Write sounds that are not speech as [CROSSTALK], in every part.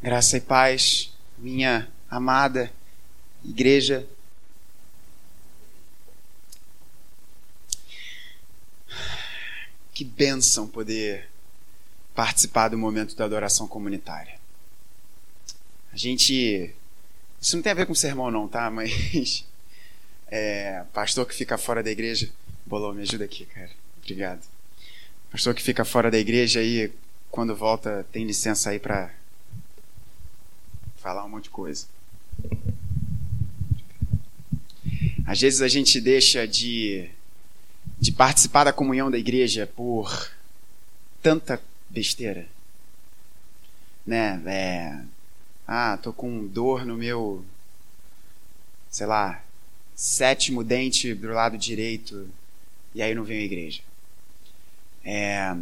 Graça e paz, minha amada igreja. Que bênção poder participar do momento da adoração comunitária. A gente. Isso não tem a ver com sermão, não, tá? Mas. [LAUGHS] É, pastor que fica fora da igreja. Bolou, me ajuda aqui, cara. Obrigado. Pastor que fica fora da igreja aí, quando volta, tem licença aí para falar um monte de coisa. Às vezes a gente deixa de, de participar da comunhão da igreja por tanta besteira. Né? É, ah, tô com dor no meu, sei lá, sétimo dente do lado direito e aí não venho à igreja. É,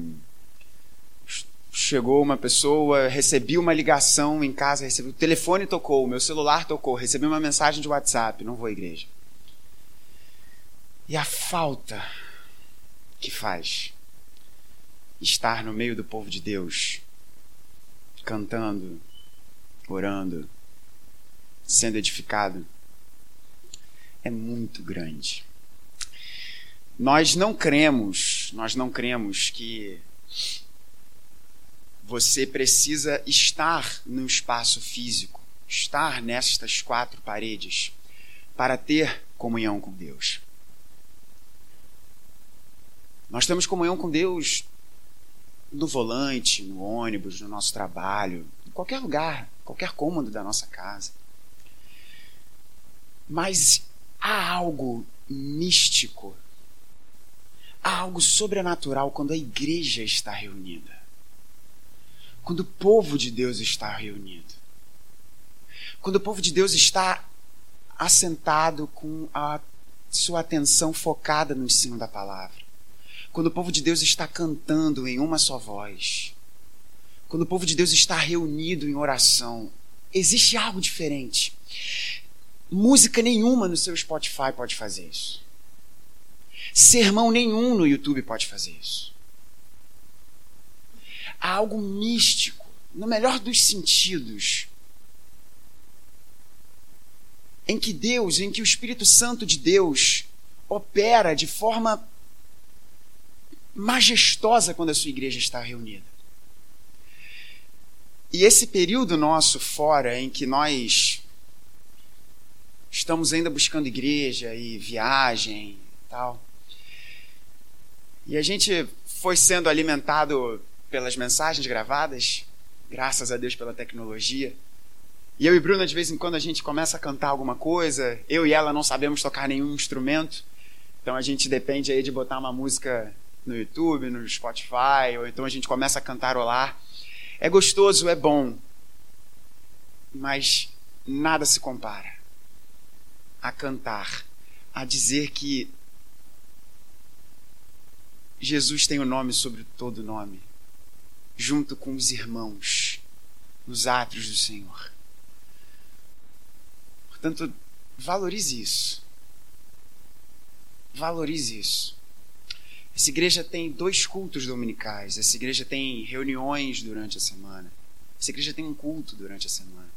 chegou uma pessoa, recebi uma ligação em casa, recebi, o telefone tocou, meu celular tocou, recebi uma mensagem de WhatsApp, não vou à igreja. E a falta que faz estar no meio do povo de Deus, cantando, orando, sendo edificado, é muito grande. Nós não cremos, nós não cremos que você precisa estar no espaço físico, estar nestas quatro paredes, para ter comunhão com Deus. Nós temos comunhão com Deus no volante, no ônibus, no nosso trabalho, em qualquer lugar, qualquer cômodo da nossa casa. Mas há algo místico, há algo sobrenatural quando a igreja está reunida quando o povo de Deus está reunido. Quando o povo de Deus está assentado com a sua atenção focada no ensino da palavra. Quando o povo de Deus está cantando em uma só voz. Quando o povo de Deus está reunido em oração. Existe algo diferente. Música nenhuma no seu Spotify pode fazer isso. Sermão nenhum no YouTube pode fazer isso há algo místico, no melhor dos sentidos, em que Deus, em que o Espírito Santo de Deus opera de forma majestosa quando a sua igreja está reunida. E esse período nosso fora, em que nós estamos ainda buscando igreja e viagem e tal, e a gente foi sendo alimentado pelas mensagens gravadas, graças a Deus pela tecnologia. E eu e Bruna, de vez em quando, a gente começa a cantar alguma coisa. Eu e ela não sabemos tocar nenhum instrumento. Então a gente depende aí de botar uma música no YouTube, no Spotify, ou então a gente começa a cantarolar. É gostoso, é bom. Mas nada se compara a cantar, a dizer que Jesus tem o um nome sobre todo nome junto com os irmãos nos átrios do Senhor. Portanto, valorize isso. Valorize isso. Essa igreja tem dois cultos dominicais. Essa igreja tem reuniões durante a semana. Essa igreja tem um culto durante a semana.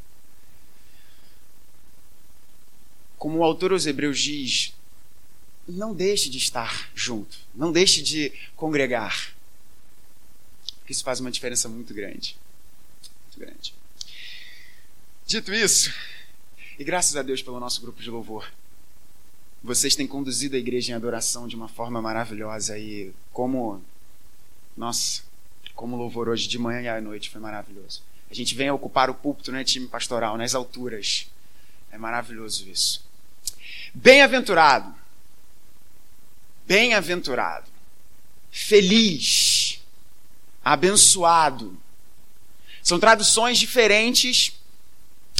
Como o autor aos Hebreus diz, não deixe de estar junto, não deixe de congregar que isso faz uma diferença muito grande. Muito grande. Dito isso, e graças a Deus pelo nosso grupo de louvor, vocês têm conduzido a igreja em adoração de uma forma maravilhosa e como nossa, como louvor hoje de manhã e à noite foi maravilhoso. A gente vem ocupar o púlpito, né, time pastoral, nas alturas. É maravilhoso isso. Bem-aventurado. Bem-aventurado. Feliz abençoado. São traduções diferentes,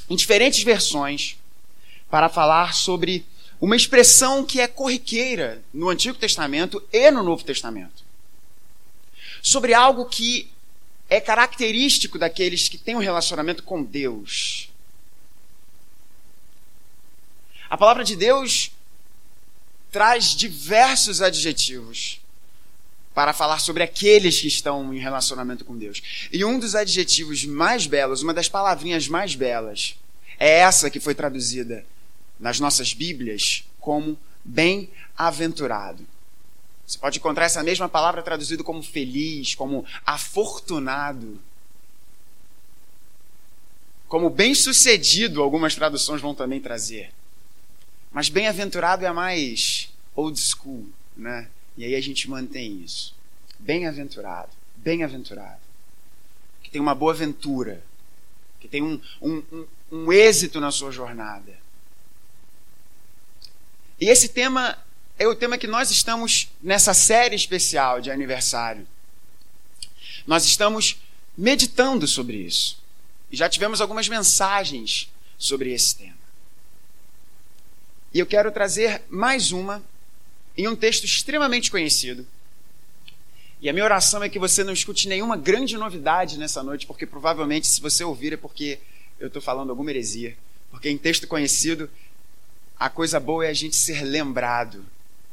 em diferentes versões, para falar sobre uma expressão que é corriqueira no Antigo Testamento e no Novo Testamento. Sobre algo que é característico daqueles que têm um relacionamento com Deus. A palavra de Deus traz diversos adjetivos para falar sobre aqueles que estão em relacionamento com Deus. E um dos adjetivos mais belos, uma das palavrinhas mais belas, é essa que foi traduzida nas nossas Bíblias como bem-aventurado. Você pode encontrar essa mesma palavra traduzida como feliz, como afortunado, como bem-sucedido, algumas traduções vão também trazer. Mas bem-aventurado é mais old school, né? E aí a gente mantém isso. Bem-aventurado, bem-aventurado. Que tem uma boa aventura, que tem um, um, um, um êxito na sua jornada. E esse tema é o tema que nós estamos nessa série especial de aniversário. Nós estamos meditando sobre isso. E já tivemos algumas mensagens sobre esse tema. E eu quero trazer mais uma em um texto extremamente conhecido. E a minha oração é que você não escute nenhuma grande novidade nessa noite, porque provavelmente, se você ouvir, é porque eu estou falando alguma heresia. Porque em texto conhecido, a coisa boa é a gente ser lembrado,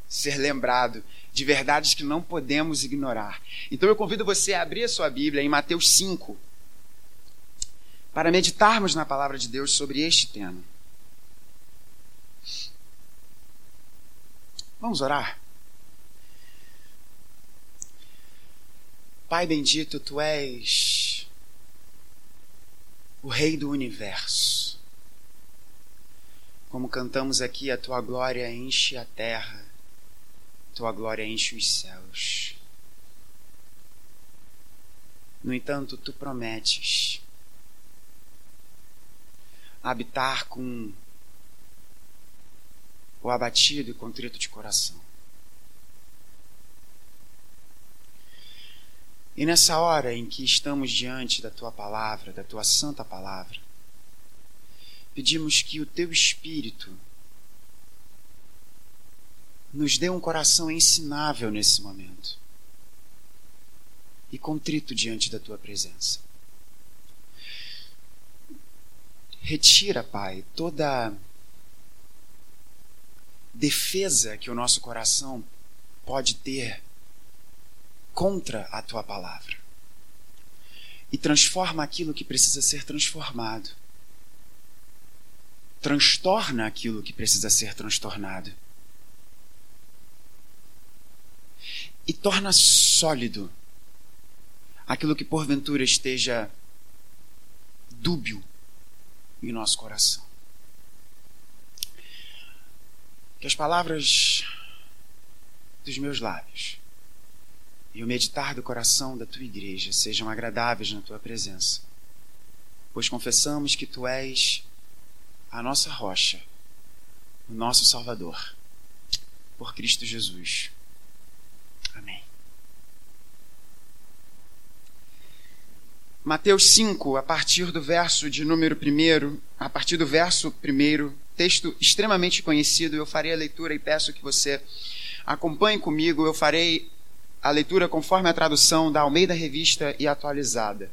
ser lembrado de verdades que não podemos ignorar. Então eu convido você a abrir a sua Bíblia em Mateus 5, para meditarmos na palavra de Deus sobre este tema. Vamos orar? Pai bendito, tu és o Rei do universo. Como cantamos aqui, a tua glória enche a terra, tua glória enche os céus. No entanto, tu prometes habitar com o abatido e contrito de coração. E nessa hora em que estamos diante da tua palavra, da tua santa palavra, pedimos que o teu Espírito nos dê um coração ensinável nesse momento e contrito diante da tua presença. Retira, Pai, toda defesa que o nosso coração pode ter contra a tua palavra. E transforma aquilo que precisa ser transformado. Transtorna aquilo que precisa ser transtornado. E torna sólido aquilo que porventura esteja dúbio em nosso coração. Que as palavras dos meus lábios e o meditar do coração da tua igreja sejam agradáveis na tua presença, pois confessamos que tu és a nossa rocha, o nosso Salvador, por Cristo Jesus. Amém. Mateus 5, a partir do verso de número 1, a partir do verso 1 texto extremamente conhecido. Eu farei a leitura e peço que você acompanhe comigo. Eu farei a leitura conforme a tradução da Almeida Revista e atualizada.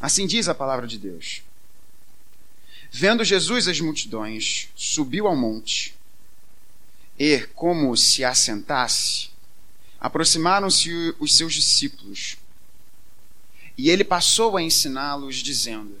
Assim diz a palavra de Deus. Vendo Jesus as multidões, subiu ao monte e, como se assentasse, aproximaram-se os seus discípulos. E ele passou a ensiná-los, dizendo: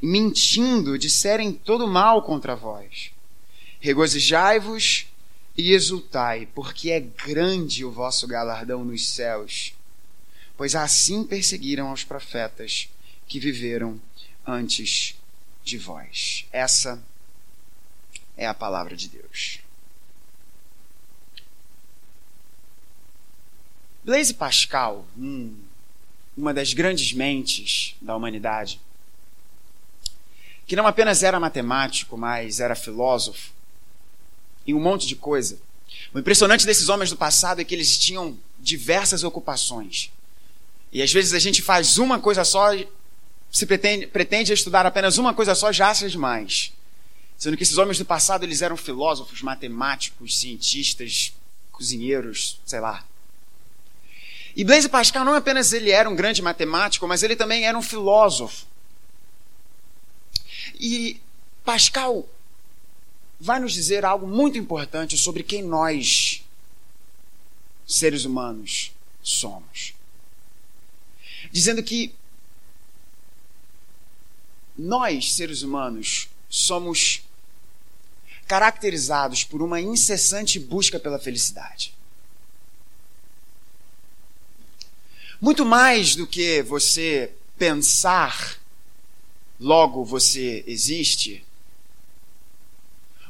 e mentindo disserem todo mal contra vós. Regozijai-vos e exultai, porque é grande o vosso galardão nos céus, pois assim perseguiram aos profetas que viveram antes de vós. Essa é a palavra de Deus. Blaise Pascal, um, uma das grandes mentes da humanidade, que não apenas era matemático, mas era filósofo e um monte de coisa. O impressionante desses homens do passado é que eles tinham diversas ocupações. E às vezes a gente faz uma coisa só, se pretende, pretende estudar apenas uma coisa só, já acha demais. Sendo que esses homens do passado eles eram filósofos, matemáticos, cientistas, cozinheiros, sei lá. E Blaise Pascal não apenas ele era um grande matemático, mas ele também era um filósofo. E Pascal vai nos dizer algo muito importante sobre quem nós, seres humanos, somos. Dizendo que nós, seres humanos, somos caracterizados por uma incessante busca pela felicidade. Muito mais do que você pensar, logo você existe.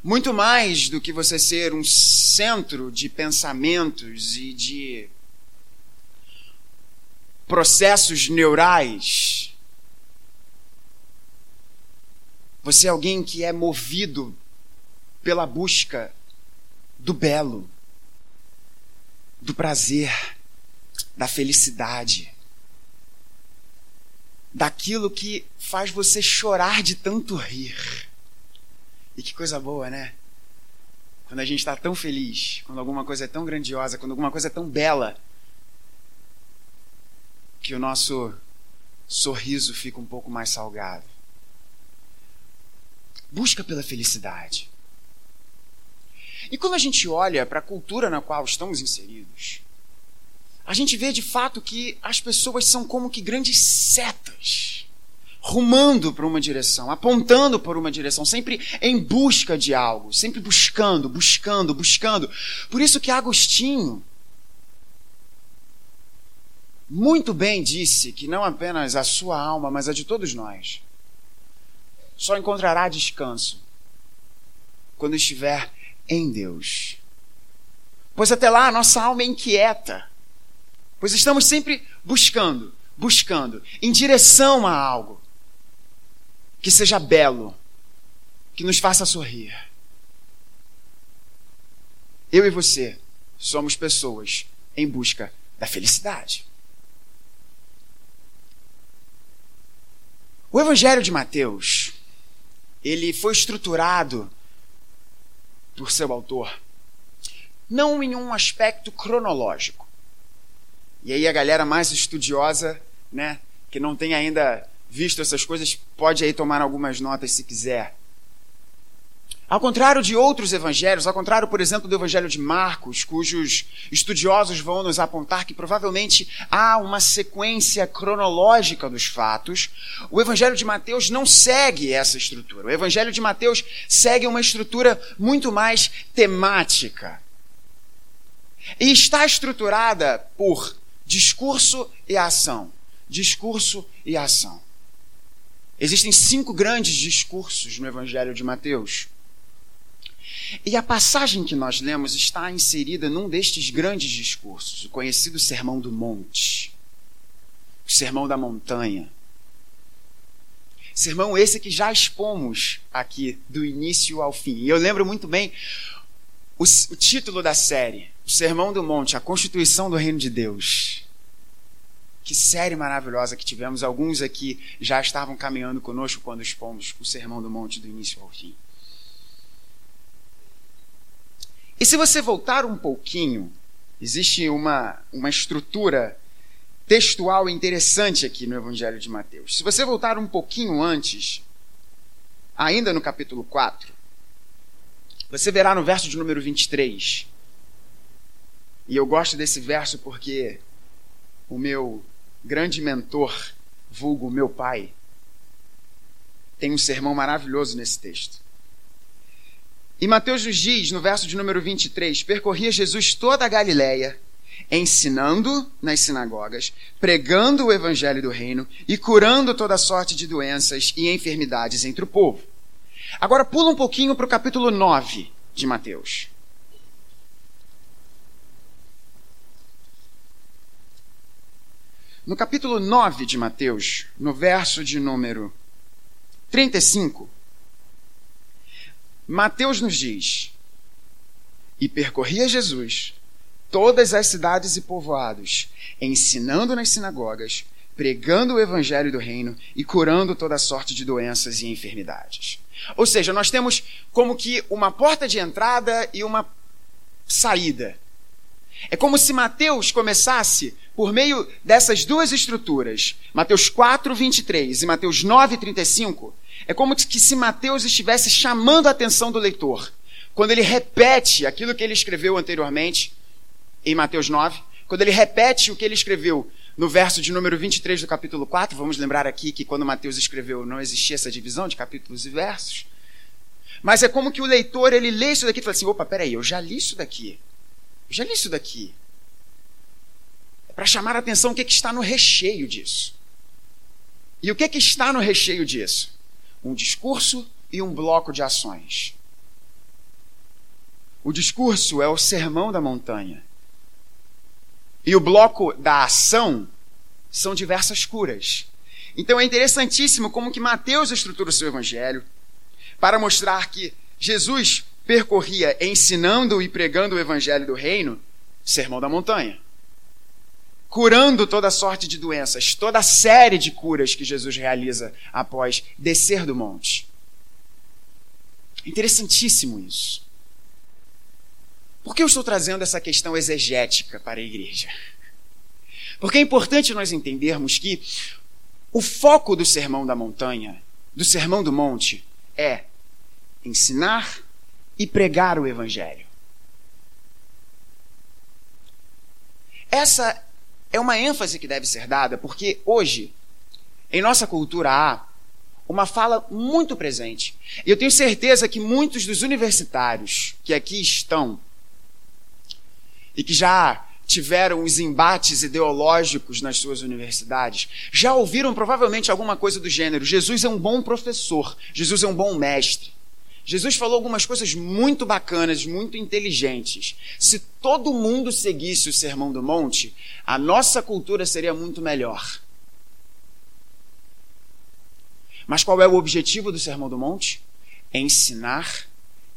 Muito mais do que você ser um centro de pensamentos e de processos neurais. Você é alguém que é movido pela busca do belo, do prazer da felicidade, daquilo que faz você chorar de tanto rir. E que coisa boa, né? Quando a gente está tão feliz, quando alguma coisa é tão grandiosa, quando alguma coisa é tão bela, que o nosso sorriso fica um pouco mais salgado. Busca pela felicidade. E quando a gente olha para a cultura na qual estamos inseridos, a gente vê de fato que as pessoas são como que grandes setas, rumando para uma direção, apontando para uma direção, sempre em busca de algo, sempre buscando, buscando, buscando. Por isso que Agostinho muito bem disse que não apenas a sua alma, mas a de todos nós, só encontrará descanso quando estiver em Deus. Pois até lá a nossa alma é inquieta Pois estamos sempre buscando, buscando, em direção a algo que seja belo, que nos faça sorrir. Eu e você somos pessoas em busca da felicidade. O Evangelho de Mateus, ele foi estruturado por seu autor não em um aspecto cronológico, e aí a galera mais estudiosa, né, que não tem ainda visto essas coisas, pode aí tomar algumas notas se quiser. Ao contrário de outros evangelhos, ao contrário, por exemplo, do evangelho de Marcos, cujos estudiosos vão nos apontar que provavelmente há uma sequência cronológica dos fatos, o evangelho de Mateus não segue essa estrutura. O evangelho de Mateus segue uma estrutura muito mais temática. E está estruturada por Discurso e ação. Discurso e ação. Existem cinco grandes discursos no Evangelho de Mateus. E a passagem que nós lemos está inserida num destes grandes discursos, o conhecido Sermão do Monte, o Sermão da Montanha. Sermão esse que já expomos aqui, do início ao fim. E eu lembro muito bem o, o título da série, o Sermão do Monte, a Constituição do Reino de Deus. Que série maravilhosa que tivemos. Alguns aqui já estavam caminhando conosco quando expomos o Sermão do Monte do início ao fim. E se você voltar um pouquinho, existe uma, uma estrutura textual interessante aqui no Evangelho de Mateus. Se você voltar um pouquinho antes, ainda no capítulo 4, você verá no verso de número 23. E eu gosto desse verso porque o meu grande mentor, vulgo meu pai, tem um sermão maravilhoso nesse texto. E Mateus nos diz, no verso de número 23, percorria Jesus toda a Galiléia, ensinando nas sinagogas, pregando o evangelho do reino e curando toda sorte de doenças e enfermidades entre o povo. Agora pula um pouquinho para o capítulo 9 de Mateus. No capítulo 9 de Mateus, no verso de número 35, Mateus nos diz: E percorria Jesus todas as cidades e povoados, ensinando nas sinagogas, pregando o evangelho do reino e curando toda sorte de doenças e enfermidades. Ou seja, nós temos como que uma porta de entrada e uma saída. É como se Mateus começasse por meio dessas duas estruturas, Mateus 4, 23 e Mateus 9, 35. É como se Mateus estivesse chamando a atenção do leitor. Quando ele repete aquilo que ele escreveu anteriormente, em Mateus 9, quando ele repete o que ele escreveu no verso de número 23 do capítulo 4, vamos lembrar aqui que quando Mateus escreveu não existia essa divisão de capítulos e versos. Mas é como que o leitor ele lê isso daqui e fala assim: opa, peraí, eu já li isso daqui. Já li isso daqui. É para chamar a atenção o que, que está no recheio disso. E o que, que está no recheio disso? Um discurso e um bloco de ações. O discurso é o sermão da montanha. E o bloco da ação são diversas curas. Então é interessantíssimo como que Mateus estrutura o seu evangelho para mostrar que Jesus percorria ensinando e pregando o evangelho do reino, sermão da montanha. Curando toda sorte de doenças, toda a série de curas que Jesus realiza após descer do monte. Interessantíssimo isso. Por que eu estou trazendo essa questão exegética para a igreja? Porque é importante nós entendermos que o foco do sermão da montanha, do sermão do monte, é ensinar e pregar o evangelho. Essa é uma ênfase que deve ser dada, porque hoje, em nossa cultura, há uma fala muito presente. E eu tenho certeza que muitos dos universitários que aqui estão e que já tiveram os embates ideológicos nas suas universidades, já ouviram provavelmente alguma coisa do gênero: Jesus é um bom professor, Jesus é um bom mestre. Jesus falou algumas coisas muito bacanas, muito inteligentes. Se todo mundo seguisse o Sermão do Monte, a nossa cultura seria muito melhor. Mas qual é o objetivo do Sermão do Monte? É ensinar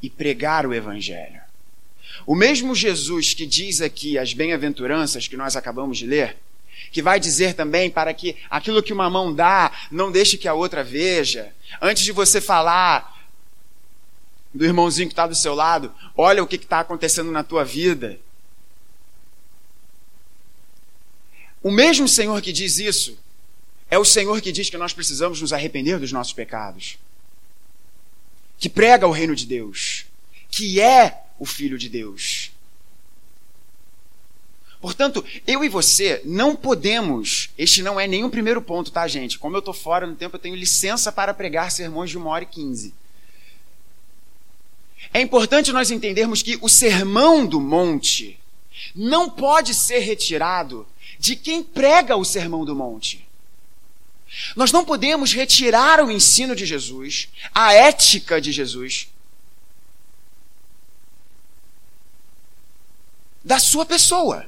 e pregar o Evangelho. O mesmo Jesus que diz aqui as bem-aventuranças que nós acabamos de ler, que vai dizer também para que aquilo que uma mão dá, não deixe que a outra veja. Antes de você falar do irmãozinho que está do seu lado, olha o que está acontecendo na tua vida. O mesmo Senhor que diz isso é o Senhor que diz que nós precisamos nos arrepender dos nossos pecados, que prega o reino de Deus, que é o Filho de Deus. Portanto, eu e você não podemos. Este não é nenhum primeiro ponto, tá, gente? Como eu estou fora no tempo, eu tenho licença para pregar sermões de uma hora e quinze. É importante nós entendermos que o sermão do monte não pode ser retirado de quem prega o sermão do monte. Nós não podemos retirar o ensino de Jesus, a ética de Jesus, da sua pessoa.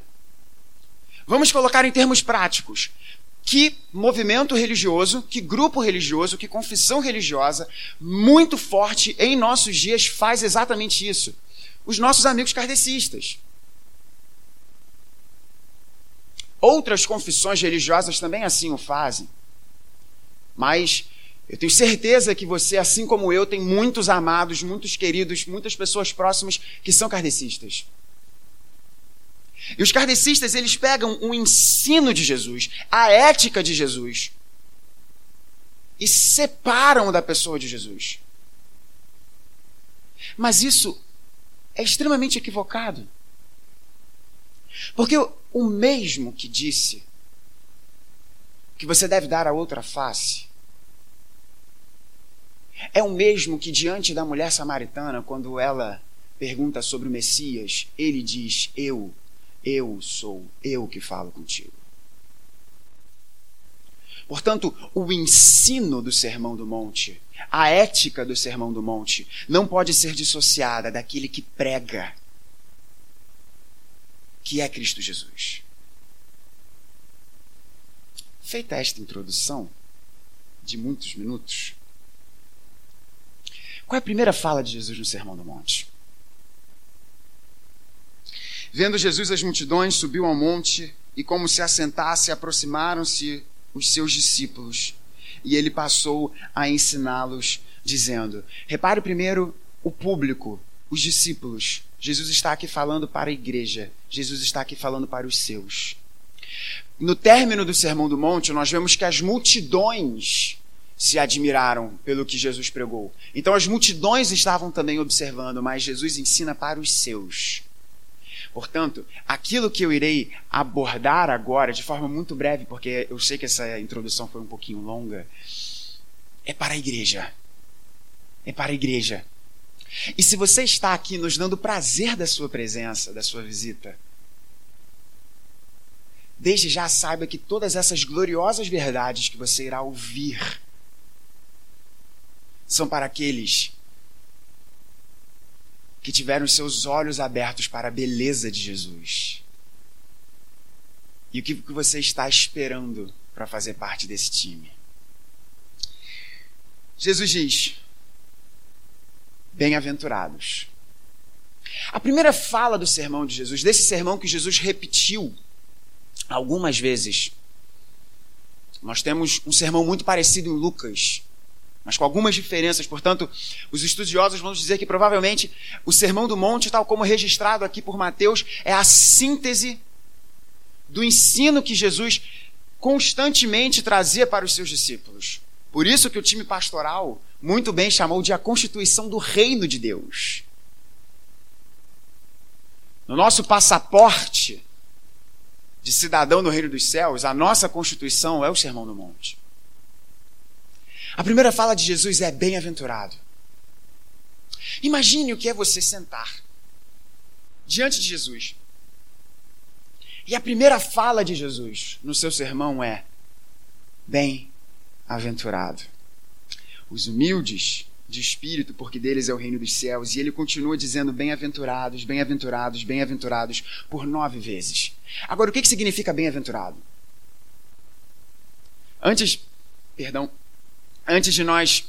Vamos colocar em termos práticos. Que movimento religioso, que grupo religioso, que confissão religiosa muito forte em nossos dias faz exatamente isso? Os nossos amigos kardecistas. Outras confissões religiosas também assim o fazem. Mas eu tenho certeza que você, assim como eu, tem muitos amados, muitos queridos, muitas pessoas próximas que são kardecistas. E os kardecistas, eles pegam o ensino de Jesus, a ética de Jesus, e separam da pessoa de Jesus. Mas isso é extremamente equivocado. Porque o mesmo que disse que você deve dar a outra face, é o mesmo que diante da mulher samaritana, quando ela pergunta sobre o Messias, ele diz: Eu Eu sou eu que falo contigo. Portanto, o ensino do Sermão do Monte, a ética do Sermão do Monte, não pode ser dissociada daquele que prega, que é Cristo Jesus. Feita esta introdução, de muitos minutos, qual é a primeira fala de Jesus no Sermão do Monte? Vendo Jesus as multidões, subiu ao monte e, como se assentasse, aproximaram-se os seus discípulos. E ele passou a ensiná-los, dizendo: Repare primeiro o público, os discípulos. Jesus está aqui falando para a igreja, Jesus está aqui falando para os seus. No término do Sermão do Monte, nós vemos que as multidões se admiraram pelo que Jesus pregou. Então as multidões estavam também observando, mas Jesus ensina para os seus. Portanto, aquilo que eu irei abordar agora, de forma muito breve, porque eu sei que essa introdução foi um pouquinho longa, é para a igreja. É para a igreja. E se você está aqui nos dando prazer da sua presença, da sua visita, desde já saiba que todas essas gloriosas verdades que você irá ouvir são para aqueles que tiveram seus olhos abertos para a beleza de Jesus. E o que você está esperando para fazer parte desse time? Jesus diz: Bem-aventurados. A primeira fala do sermão de Jesus, desse sermão que Jesus repetiu algumas vezes, nós temos um sermão muito parecido em Lucas, mas com algumas diferenças. Portanto, os estudiosos vão dizer que provavelmente o Sermão do Monte, tal como registrado aqui por Mateus, é a síntese do ensino que Jesus constantemente trazia para os seus discípulos. Por isso que o time pastoral muito bem chamou de a constituição do reino de Deus. No nosso passaporte de cidadão do reino dos céus, a nossa constituição é o Sermão do Monte. A primeira fala de Jesus é bem-aventurado. Imagine o que é você sentar diante de Jesus. E a primeira fala de Jesus no seu sermão é: bem-aventurado. Os humildes de espírito, porque deles é o reino dos céus. E ele continua dizendo bem-aventurados, bem-aventurados, bem-aventurados por nove vezes. Agora, o que, significa bem-aventurado? Antes, perdão, antes de nós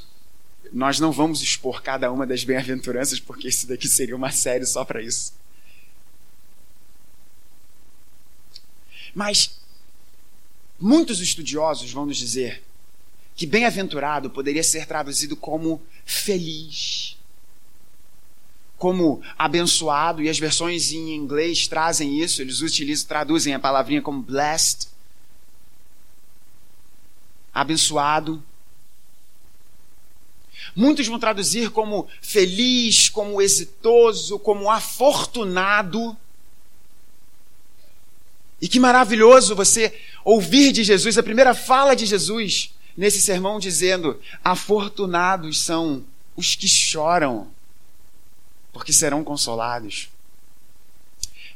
nós não vamos expor cada uma das bem-aventuranças, porque isso daqui seria uma série só para isso. Mas muitos estudiosos vão nos dizer que bem-aventurado poderia ser traduzido como feliz, como abençoado, e as versões em inglês trazem isso, eles utilizam, traduzem a palavrinha como blessed, abençoado. Muitos vão traduzir como feliz, como exitoso, como afortunado. E que maravilhoso você ouvir de Jesus, a primeira fala de Jesus nesse sermão, dizendo: Afortunados são os que choram, porque serão consolados.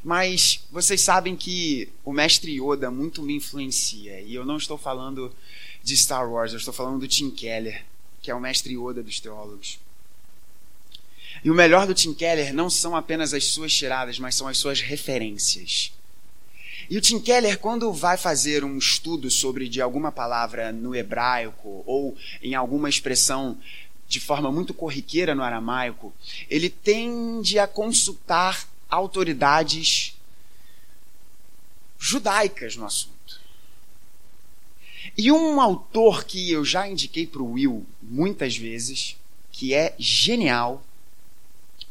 Mas vocês sabem que o mestre Yoda muito me influencia, e eu não estou falando de Star Wars, eu estou falando do Tim Keller que é o mestre Yoda dos teólogos. E o melhor do Tim Keller não são apenas as suas tiradas, mas são as suas referências. E o Tim Keller, quando vai fazer um estudo sobre de alguma palavra no hebraico ou em alguma expressão de forma muito corriqueira no aramaico, ele tende a consultar autoridades judaicas no assunto. E um autor que eu já indiquei para o Will muitas vezes, que é genial.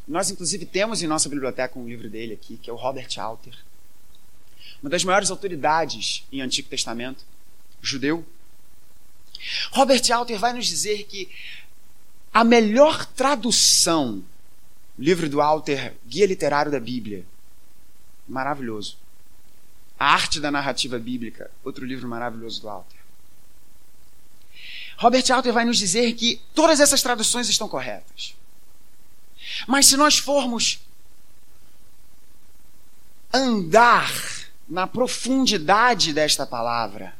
Nós, inclusive, temos em nossa biblioteca um livro dele aqui, que é o Robert Alter. Uma das maiores autoridades em Antigo Testamento, judeu. Robert Alter vai nos dizer que a melhor tradução, livro do Alter, Guia Literário da Bíblia, maravilhoso. A Arte da Narrativa Bíblica, outro livro maravilhoso do Alter. Robert Alter vai nos dizer que todas essas traduções estão corretas. Mas se nós formos andar na profundidade desta palavra,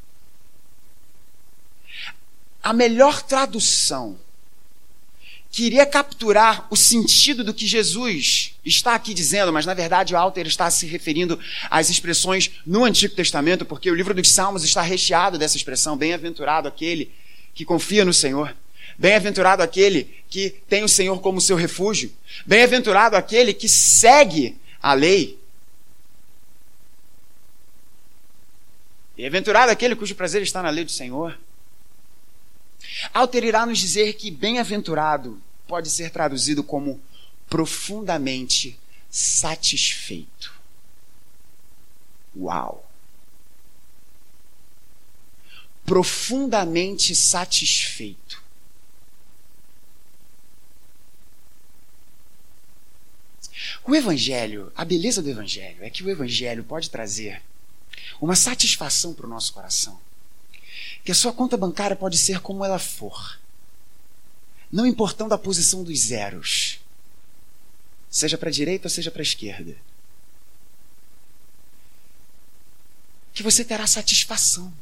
a melhor tradução que iria capturar o sentido do que Jesus está aqui dizendo, mas na verdade o Alter está se referindo às expressões no Antigo Testamento, porque o livro dos Salmos está recheado dessa expressão: bem-aventurado aquele que confia no Senhor. Bem-aventurado aquele que tem o Senhor como seu refúgio. Bem-aventurado aquele que segue a lei. Bem-aventurado aquele cujo prazer está na lei do Senhor. Alter irá nos dizer que bem-aventurado pode ser traduzido como profundamente satisfeito. Uau! Profundamente satisfeito. O Evangelho, a beleza do Evangelho é que o Evangelho pode trazer uma satisfação para o nosso coração. Que a sua conta bancária pode ser como ela for, não importando a posição dos zeros, seja para a direita ou seja para a esquerda. Que você terá satisfação.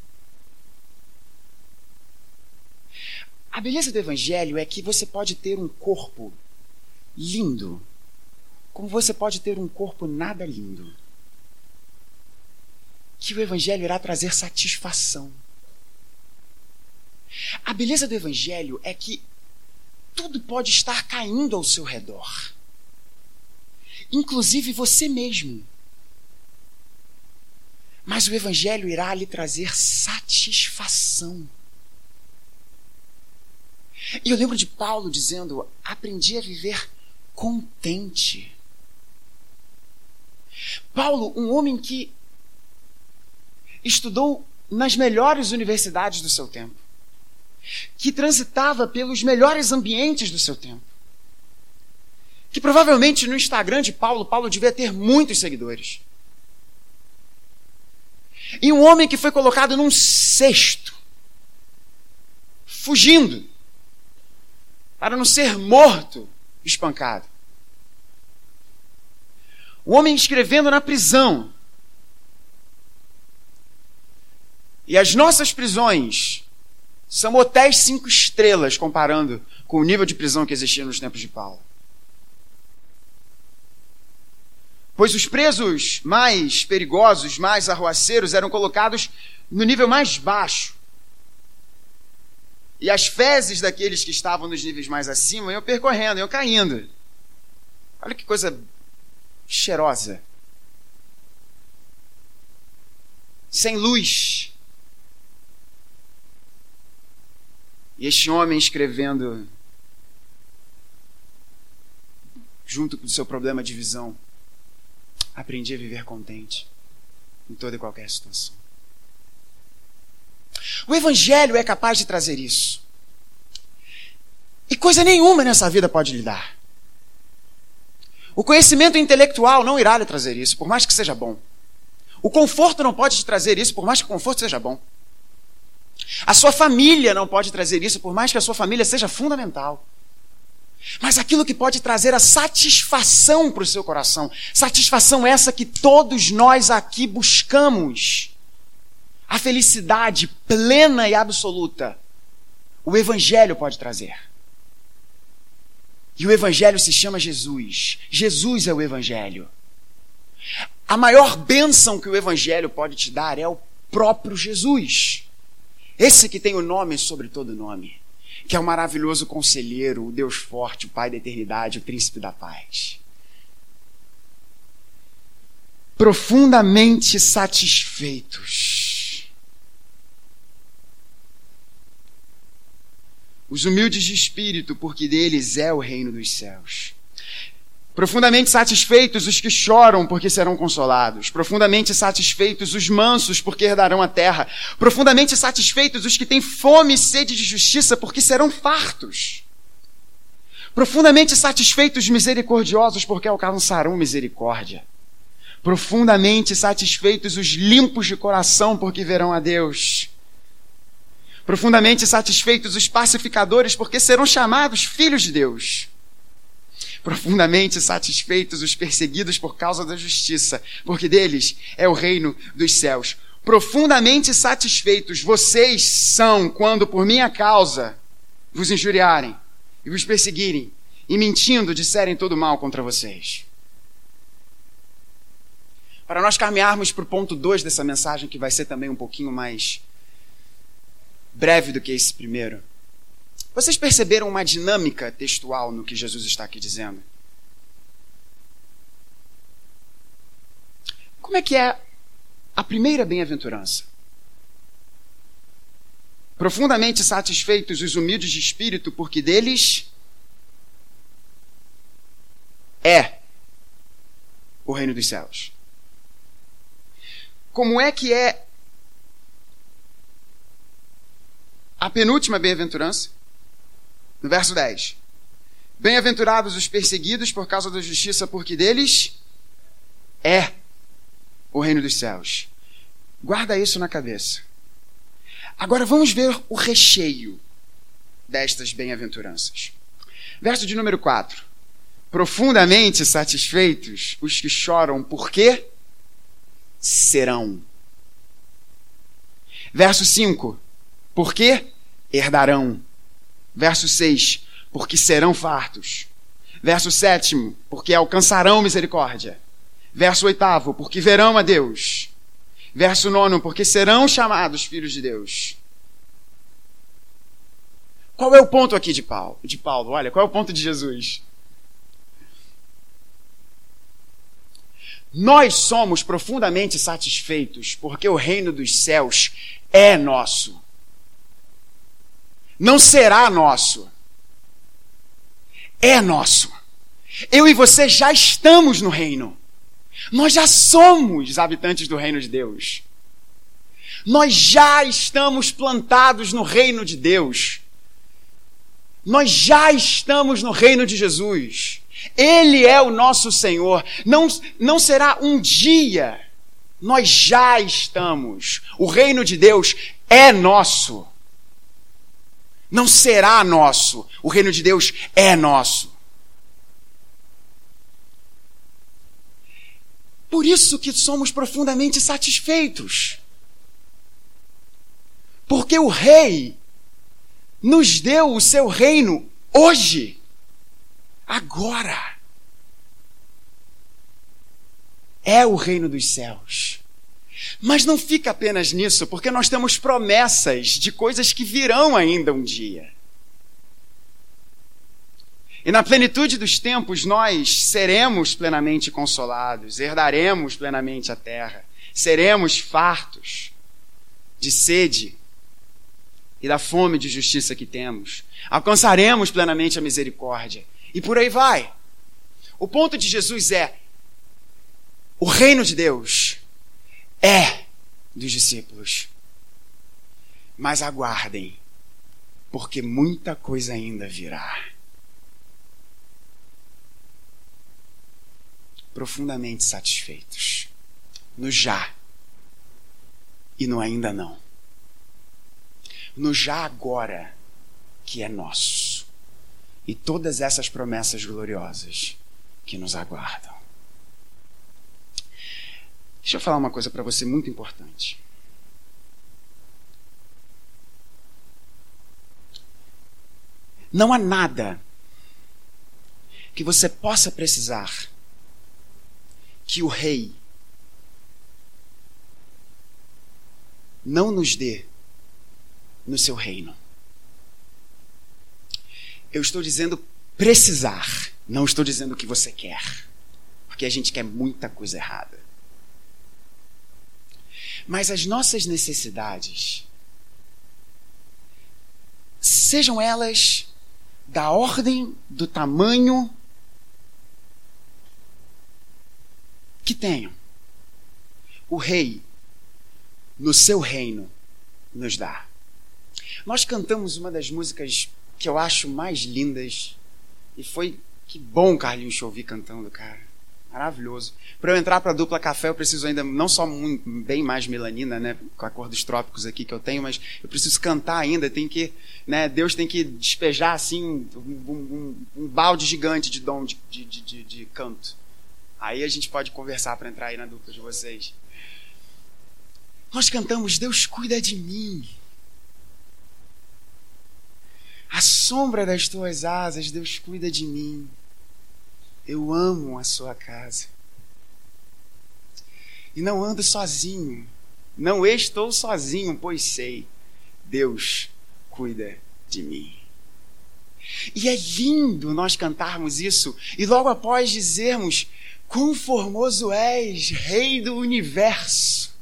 A beleza do Evangelho é que você pode ter um corpo lindo, como você pode ter um corpo nada lindo. Que o Evangelho irá trazer satisfação. A beleza do Evangelho é que tudo pode estar caindo ao seu redor, inclusive você mesmo. Mas o Evangelho irá lhe trazer satisfação. E eu lembro de Paulo dizendo: aprendi a viver contente. Paulo, um homem que estudou nas melhores universidades do seu tempo, que transitava pelos melhores ambientes do seu tempo, que provavelmente no Instagram de Paulo, Paulo devia ter muitos seguidores. E um homem que foi colocado num cesto, fugindo, para não ser morto, espancado. O homem escrevendo na prisão. E as nossas prisões são hotéis cinco estrelas comparando com o nível de prisão que existia nos tempos de Paulo. Pois os presos mais perigosos, mais arruaceiros, eram colocados no nível mais baixo. E as fezes daqueles que estavam nos níveis mais acima iam percorrendo, iam caindo. Olha que coisa cheirosa, sem luz. E este homem escrevendo, junto com o seu problema de visão, aprendi a viver contente em toda e qualquer situação. O Evangelho é capaz de trazer isso. E coisa nenhuma nessa vida pode lhe dar. O conhecimento intelectual não irá lhe trazer isso, por mais que seja bom. O conforto não pode te trazer isso, por mais que o conforto seja bom. A sua família não pode trazer isso, por mais que a sua família seja fundamental. Mas aquilo que pode trazer a satisfação para o seu coração, satisfação essa que todos nós aqui buscamos, a felicidade plena e absoluta, o Evangelho pode trazer. E o Evangelho se chama Jesus. Jesus é o Evangelho. A maior bênção que o Evangelho pode te dar é o próprio Jesus. Esse que tem o nome sobre todo nome. Que é o maravilhoso conselheiro, o Deus forte, o Pai da eternidade, o príncipe da paz. Profundamente satisfeitos os humildes de espírito, porque deles é o reino dos céus. Profundamente satisfeitos os que choram, porque serão consolados. Profundamente satisfeitos os mansos, porque herdarão a terra. Profundamente satisfeitos os que têm fome e sede de justiça, porque serão fartos. Profundamente satisfeitos os misericordiosos, porque alcançarão misericórdia. Profundamente satisfeitos os limpos de coração, porque verão a Deus. Profundamente satisfeitos os pacificadores, porque serão chamados filhos de Deus. profundamente satisfeitos os perseguidos por causa da justiça, porque deles é o reino dos céus. Profundamente satisfeitos vocês são quando por minha causa vos injuriarem e vos perseguirem e mentindo disserem todo mal contra vocês. Para nós caminharmos para o ponto 2 dessa mensagem, que vai ser também um pouquinho mais breve do que esse primeiro. Vocês perceberam uma dinâmica textual no que Jesus está aqui dizendo? Como é que é a primeira bem-aventurança? Profundamente satisfeitos os humildes de espírito, porque deles é o reino dos céus. Como é que é a penúltima bem-aventurança? No verso 10. Bem-aventurados os perseguidos por causa da justiça, porque deles é o reino dos céus. Guarda isso na cabeça. Agora vamos ver o recheio destas bem-aventuranças. Verso de número 4. Profundamente satisfeitos os que choram, porque serão. Verso 5. Porque herdarão. Verso 6: Porque serão fartos. Verso 7: Porque alcançarão misericórdia. Verso 8: Porque verão a Deus. Verso 9: Porque serão chamados filhos de Deus. Qual é o ponto aqui de Paulo? De Paulo, olha, qual é o ponto de Jesus? Nós somos profundamente satisfeitos porque o reino dos céus é nosso não será nosso. É nosso. Eu e você já estamos no reino. Nós já somos habitantes do reino de Deus. Nós já estamos plantados no reino de Deus. Nós já estamos no reino de Jesus. Ele é o nosso Senhor. Não, não será um dia. Nós já estamos. O reino de Deus é nosso não será nosso. O reino de Deus é nosso. Por isso que somos profundamente satisfeitos. Porque o Rei nos deu o seu reino hoje, agora. É o reino dos céus. Mas não fica apenas nisso, porque nós temos promessas de coisas que virão ainda um dia. E na plenitude dos tempos nós seremos plenamente consolados, herdaremos plenamente a terra, seremos fartos de sede e da fome de justiça que temos, alcançaremos plenamente a misericórdia e por aí vai. O ponto de Jesus é: o reino de Deus é dos discípulos. Mas aguardem, porque muita coisa ainda virá. Profundamente satisfeitos no já e no ainda não. No já agora, que é nosso, e todas essas promessas gloriosas que nos aguardam. Deixa eu falar uma coisa para você muito importante. Não há nada que você possa precisar que o Rei não nos dê no seu reino. Eu estou dizendo precisar, não estou dizendo que você quer, porque a gente quer muita coisa errada. Mas as nossas necessidades, sejam elas da ordem, do tamanho que tenham, o Rei, no seu reino, nos dá. Nós cantamos uma das músicas que eu acho mais lindas, e foi que bom Carlinhos te ouvir cantando, cara. Maravilhoso. Para eu entrar para a dupla café, eu preciso ainda, não só muito, bem mais melanina, né? Com a cor dos trópicos aqui que eu tenho, mas eu preciso cantar ainda. Tem que, né? Deus tem que despejar, assim, um, um, um balde gigante de dom de, de, de, de canto. Aí a gente pode conversar para entrar aí na dupla de vocês. Nós cantamos, Deus cuida de mim. A sombra das tuas asas, Deus cuida de mim. Eu amo a sua casa. E não ando sozinho. Não estou sozinho, pois sei, Deus cuida de mim. E é lindo nós cantarmos isso e logo após dizermos: Quão formoso és, Rei do universo.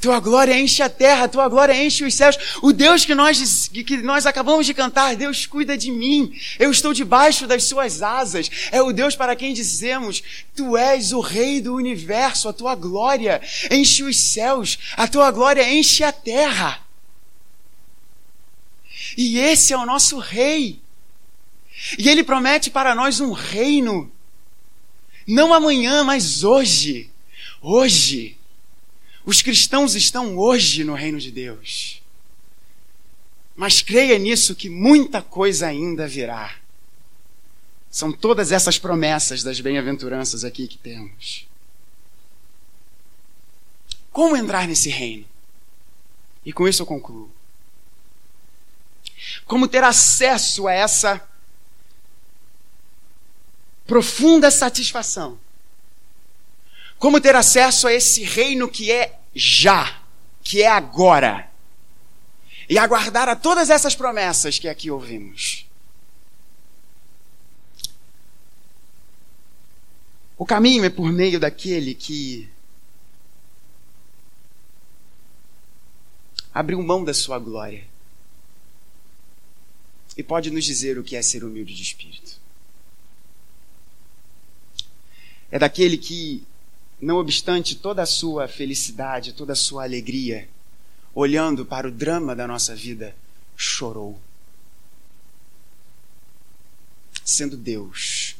Tua glória enche a terra, tua glória enche os céus. O Deus que nós, que nós acabamos de cantar, Deus cuida de mim. Eu estou debaixo das suas asas. É o Deus para quem dizemos: Tu és o Rei do universo, a tua glória enche os céus, a tua glória enche a terra. E esse é o nosso Rei. E ele promete para nós um reino, não amanhã, mas hoje. Hoje os cristãos estão hoje no reino de Deus. Mas creia nisso que muita coisa ainda virá. São todas essas promessas das bem-aventuranças aqui que temos. Como entrar nesse reino? E com isso eu concluo. Como ter acesso a essa profunda satisfação? Como ter acesso a esse reino que é já, que é agora. E aguardar a todas essas promessas que aqui ouvimos. O caminho é por meio daquele que abriu mão da sua glória e pode nos dizer o que é ser humilde de espírito. É daquele que não obstante toda a sua felicidade, toda a sua alegria, olhando para o drama da nossa vida, chorou. Sendo Deus,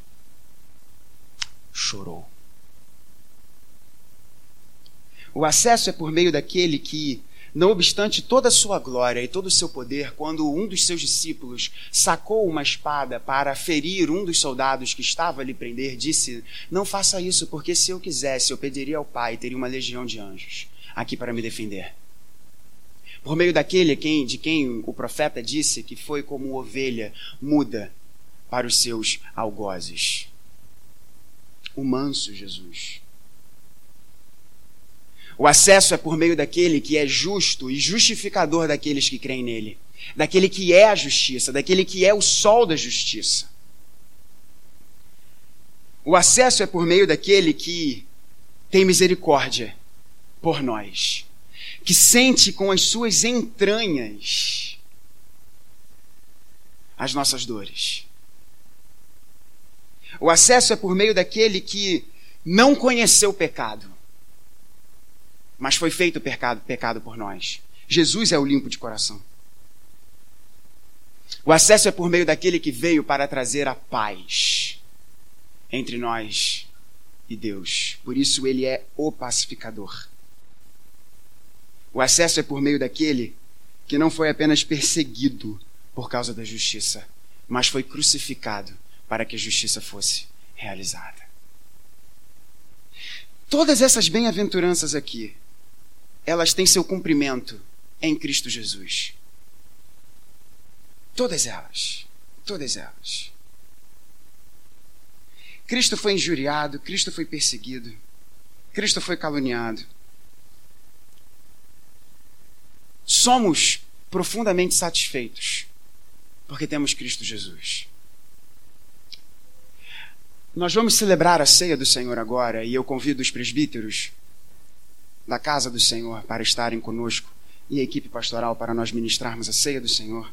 chorou. O acesso é por meio daquele que não obstante toda a sua glória e todo o seu poder, quando um dos seus discípulos sacou uma espada para ferir um dos soldados que estava a lhe prender, disse: Não faça isso, porque se eu quisesse, eu pediria ao Pai, teria uma legião de anjos aqui para me defender. Por meio daquele quem, de quem o profeta disse que foi como ovelha muda para os seus algozes. O manso Jesus o acesso é por meio daquele que é justo e justificador daqueles que creem nele, daquele que é a justiça, daquele que é o sol da justiça. O acesso é por meio daquele que tem misericórdia por nós, que sente com as suas entranhas as nossas dores. O acesso é por meio daquele que não conheceu o pecado, mas foi feito pecado, pecado por nós. Jesus é o limpo de coração. O acesso é por meio daquele que veio para trazer a paz entre nós e Deus. Por isso ele é o pacificador. O acesso é por meio daquele que não foi apenas perseguido por causa da justiça, mas foi crucificado para que a justiça fosse realizada. Todas essas bem-aventuranças aqui elas têm seu cumprimento em Cristo Jesus. Todas elas. Todas elas. Cristo foi injuriado, Cristo foi perseguido, Cristo foi caluniado. Somos profundamente satisfeitos porque temos Cristo Jesus. Nós vamos celebrar a ceia do Senhor agora e eu convido os presbíteros da casa do Senhor para estarem conosco e a equipe pastoral para nós ministrarmos a ceia do Senhor.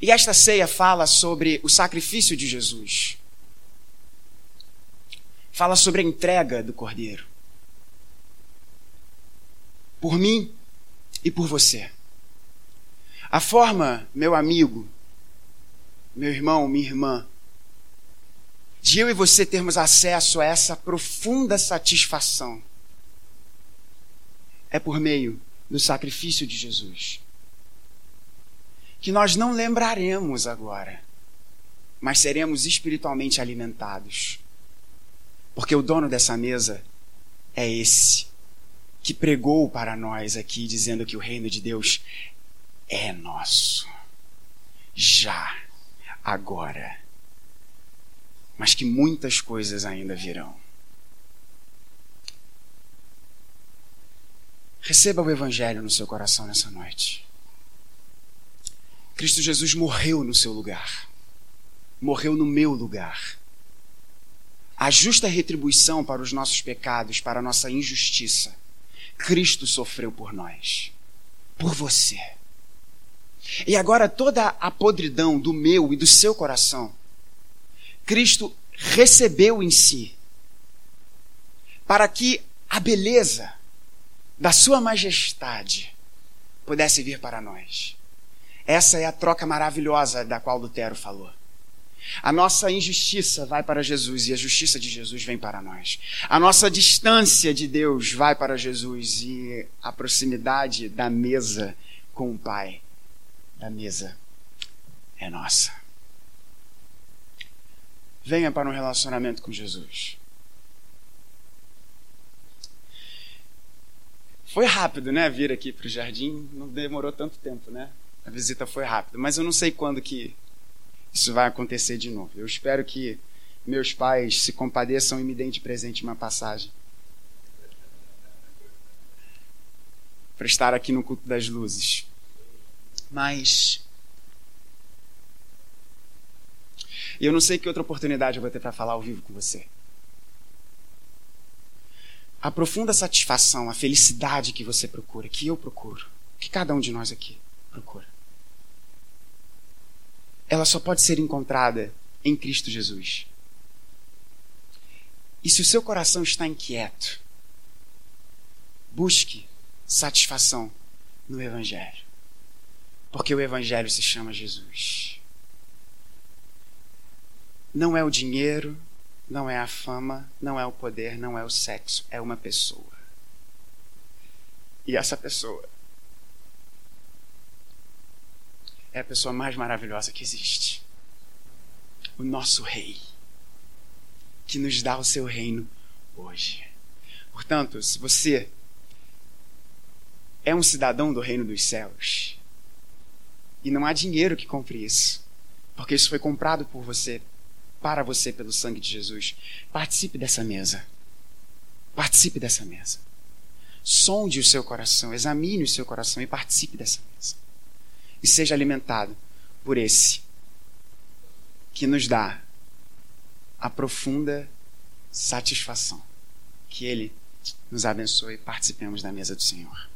E esta ceia fala sobre o sacrifício de Jesus. Fala sobre a entrega do Cordeiro. Por mim e por você. A forma, meu amigo, meu irmão, minha irmã, de eu e você termos acesso a essa profunda satisfação é por meio do sacrifício de Jesus. Que nós não lembraremos agora, mas seremos espiritualmente alimentados. Porque o dono dessa mesa é esse, que pregou para nós aqui, dizendo que o reino de Deus é nosso. Já, agora mas que muitas coisas ainda virão. Receba o Evangelho no seu coração nessa noite. Cristo Jesus morreu no seu lugar, morreu no meu lugar. A justa retribuição para os nossos pecados, para a nossa injustiça, Cristo sofreu por nós, por você. E agora toda a podridão do meu e do seu coração Cristo recebeu em si, para que a beleza da Sua majestade pudesse vir para nós. Essa é a troca maravilhosa da qual Lutero falou. A nossa injustiça vai para Jesus e a justiça de Jesus vem para nós. A nossa distância de Deus vai para Jesus e a proximidade da mesa com o Pai, da mesa, é nossa. Venha para um relacionamento com Jesus. Foi rápido, né? Vir aqui para o jardim. Não demorou tanto tempo, né? A visita foi rápida. Mas eu não sei quando que isso vai acontecer de novo. Eu espero que meus pais se compadeçam e me deem de presente uma passagem. Para estar aqui no culto das luzes. Mas E eu não sei que outra oportunidade eu vou ter para falar ao vivo com você. A profunda satisfação, a felicidade que você procura, que eu procuro, que cada um de nós aqui procura, ela só pode ser encontrada em Cristo Jesus. E se o seu coração está inquieto, busque satisfação no Evangelho. Porque o Evangelho se chama Jesus. Não é o dinheiro, não é a fama, não é o poder, não é o sexo, é uma pessoa. E essa pessoa é a pessoa mais maravilhosa que existe. O nosso Rei, que nos dá o seu reino hoje. Portanto, se você é um cidadão do reino dos céus, e não há dinheiro que compre isso, porque isso foi comprado por você para você pelo sangue de Jesus. Participe dessa mesa. Participe dessa mesa. Sonde o seu coração, examine o seu coração e participe dessa mesa. E seja alimentado por esse que nos dá a profunda satisfação. Que Ele nos abençoe e participemos da mesa do Senhor.